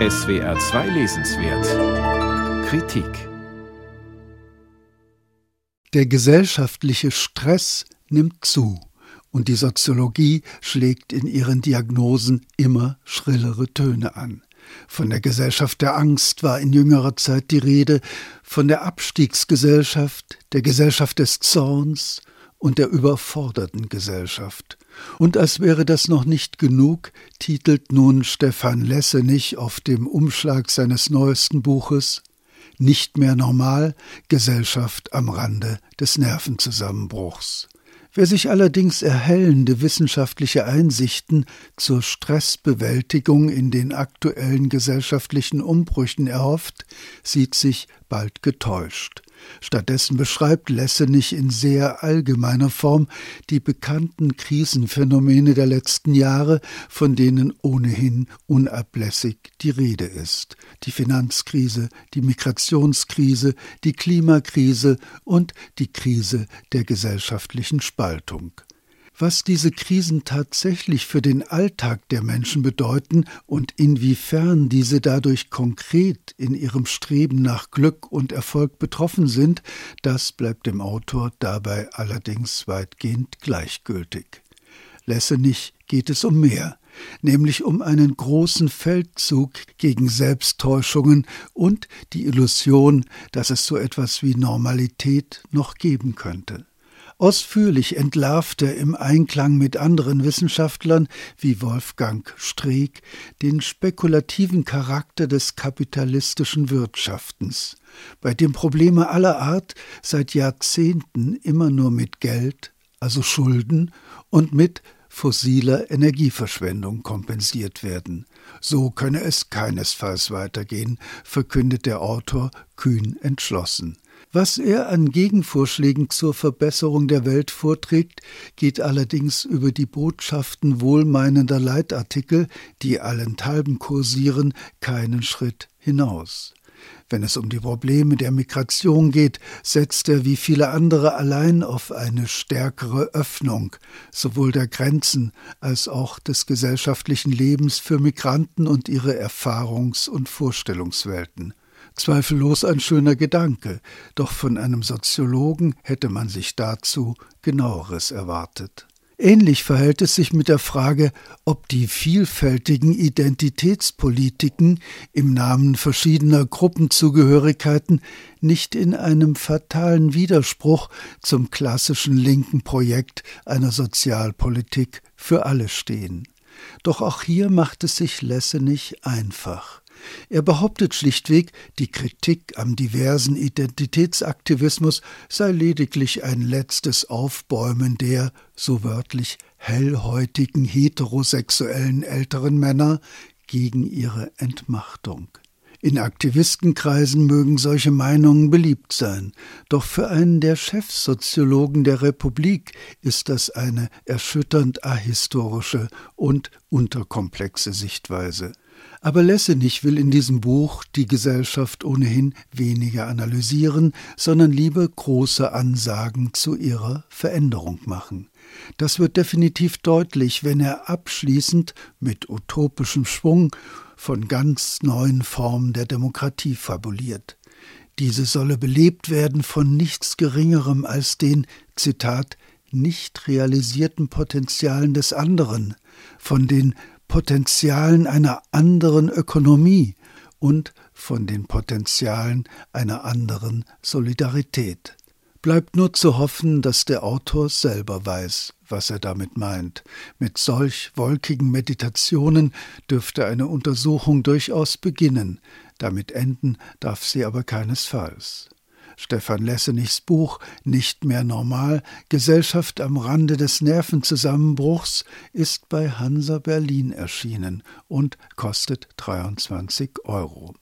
SWR 2 Lesenswert Kritik Der gesellschaftliche Stress nimmt zu und die Soziologie schlägt in ihren Diagnosen immer schrillere Töne an. Von der Gesellschaft der Angst war in jüngerer Zeit die Rede, von der Abstiegsgesellschaft, der Gesellschaft des Zorns und der überforderten Gesellschaft. Und als wäre das noch nicht genug, titelt nun Stefan Lessenich auf dem Umschlag seines neuesten Buches Nicht mehr normal Gesellschaft am Rande des Nervenzusammenbruchs. Wer sich allerdings erhellende wissenschaftliche Einsichten zur Stressbewältigung in den aktuellen gesellschaftlichen Umbrüchen erhofft, sieht sich bald getäuscht. Stattdessen beschreibt Lessenich in sehr allgemeiner Form die bekannten Krisenphänomene der letzten Jahre, von denen ohnehin unablässig die Rede ist. Die Finanzkrise, die Migrationskrise, die Klimakrise und die Krise der gesellschaftlichen Spaltung was diese Krisen tatsächlich für den Alltag der Menschen bedeuten und inwiefern diese dadurch konkret in ihrem Streben nach Glück und Erfolg betroffen sind, das bleibt dem Autor dabei allerdings weitgehend gleichgültig. Lessenich geht es um mehr, nämlich um einen großen Feldzug gegen Selbsttäuschungen und die Illusion, dass es so etwas wie Normalität noch geben könnte. Ausführlich entlarvt er im Einklang mit anderen Wissenschaftlern wie Wolfgang Streeck den spekulativen Charakter des kapitalistischen Wirtschaftens, bei dem Probleme aller Art seit Jahrzehnten immer nur mit Geld, also Schulden und mit fossiler Energieverschwendung kompensiert werden. So könne es keinesfalls weitergehen, verkündet der Autor kühn entschlossen. Was er an Gegenvorschlägen zur Verbesserung der Welt vorträgt, geht allerdings über die Botschaften wohlmeinender Leitartikel, die allenthalben kursieren, keinen Schritt hinaus. Wenn es um die Probleme der Migration geht, setzt er wie viele andere allein auf eine stärkere Öffnung sowohl der Grenzen als auch des gesellschaftlichen Lebens für Migranten und ihre Erfahrungs- und Vorstellungswelten. Zweifellos ein schöner Gedanke, doch von einem Soziologen hätte man sich dazu genaueres erwartet. Ähnlich verhält es sich mit der Frage, ob die vielfältigen Identitätspolitiken im Namen verschiedener Gruppenzugehörigkeiten nicht in einem fatalen Widerspruch zum klassischen linken Projekt einer Sozialpolitik für alle stehen. Doch auch hier macht es sich Lessenich einfach. Er behauptet schlichtweg, die Kritik am diversen Identitätsaktivismus sei lediglich ein letztes Aufbäumen der, so wörtlich, hellhäutigen heterosexuellen älteren Männer gegen ihre Entmachtung. In Aktivistenkreisen mögen solche Meinungen beliebt sein, doch für einen der Chefsoziologen der Republik ist das eine erschütternd ahistorische und unterkomplexe Sichtweise. Aber Lessenich will in diesem Buch die Gesellschaft ohnehin weniger analysieren, sondern lieber große Ansagen zu ihrer Veränderung machen. Das wird definitiv deutlich, wenn er abschließend mit utopischem Schwung von ganz neuen Formen der Demokratie fabuliert. Diese solle belebt werden von nichts Geringerem als den, Zitat, nicht realisierten Potenzialen des anderen, von den Potenzialen einer anderen Ökonomie und von den Potenzialen einer anderen Solidarität. Bleibt nur zu hoffen, dass der Autor selber weiß, was er damit meint. Mit solch wolkigen Meditationen dürfte eine Untersuchung durchaus beginnen, damit enden darf sie aber keinesfalls. Stefan Lessenichs Buch Nicht mehr normal, Gesellschaft am Rande des Nervenzusammenbruchs ist bei Hansa Berlin erschienen und kostet 23 Euro.